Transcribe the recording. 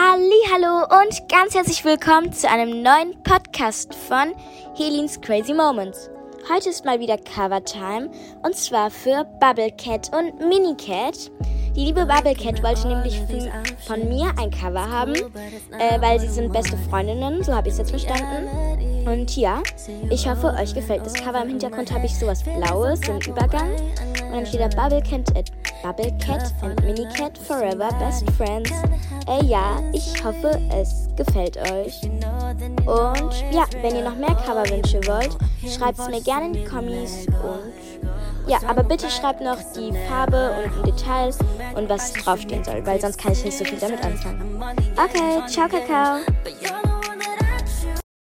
Hallo und ganz herzlich willkommen zu einem neuen Podcast von Helins Crazy Moments. Heute ist mal wieder Cover Time und zwar für Bubble Cat und Mini Cat. Die liebe Bubble Cat wollte nämlich von mir ein Cover haben, äh, weil sie sind beste Freundinnen, so habe ich es jetzt verstanden. Und ja, ich hoffe, euch gefällt das Cover. Im Hintergrund habe ich sowas Blaues, so einen Übergang. Und dann steht da Bubble Cat, äh, Bubble Cat and Mini Cat Forever Best Friends. Äh, ja, ich hoffe, es gefällt euch. Und ja, wenn ihr noch mehr Coverwünsche wollt, schreibt es mir gerne in die Kommis. Und ja, aber bitte schreibt noch die Farbe und ein Detail und was draufstehen soll, weil sonst kann ich nicht so viel damit anfangen. Okay, ciao, Kakao.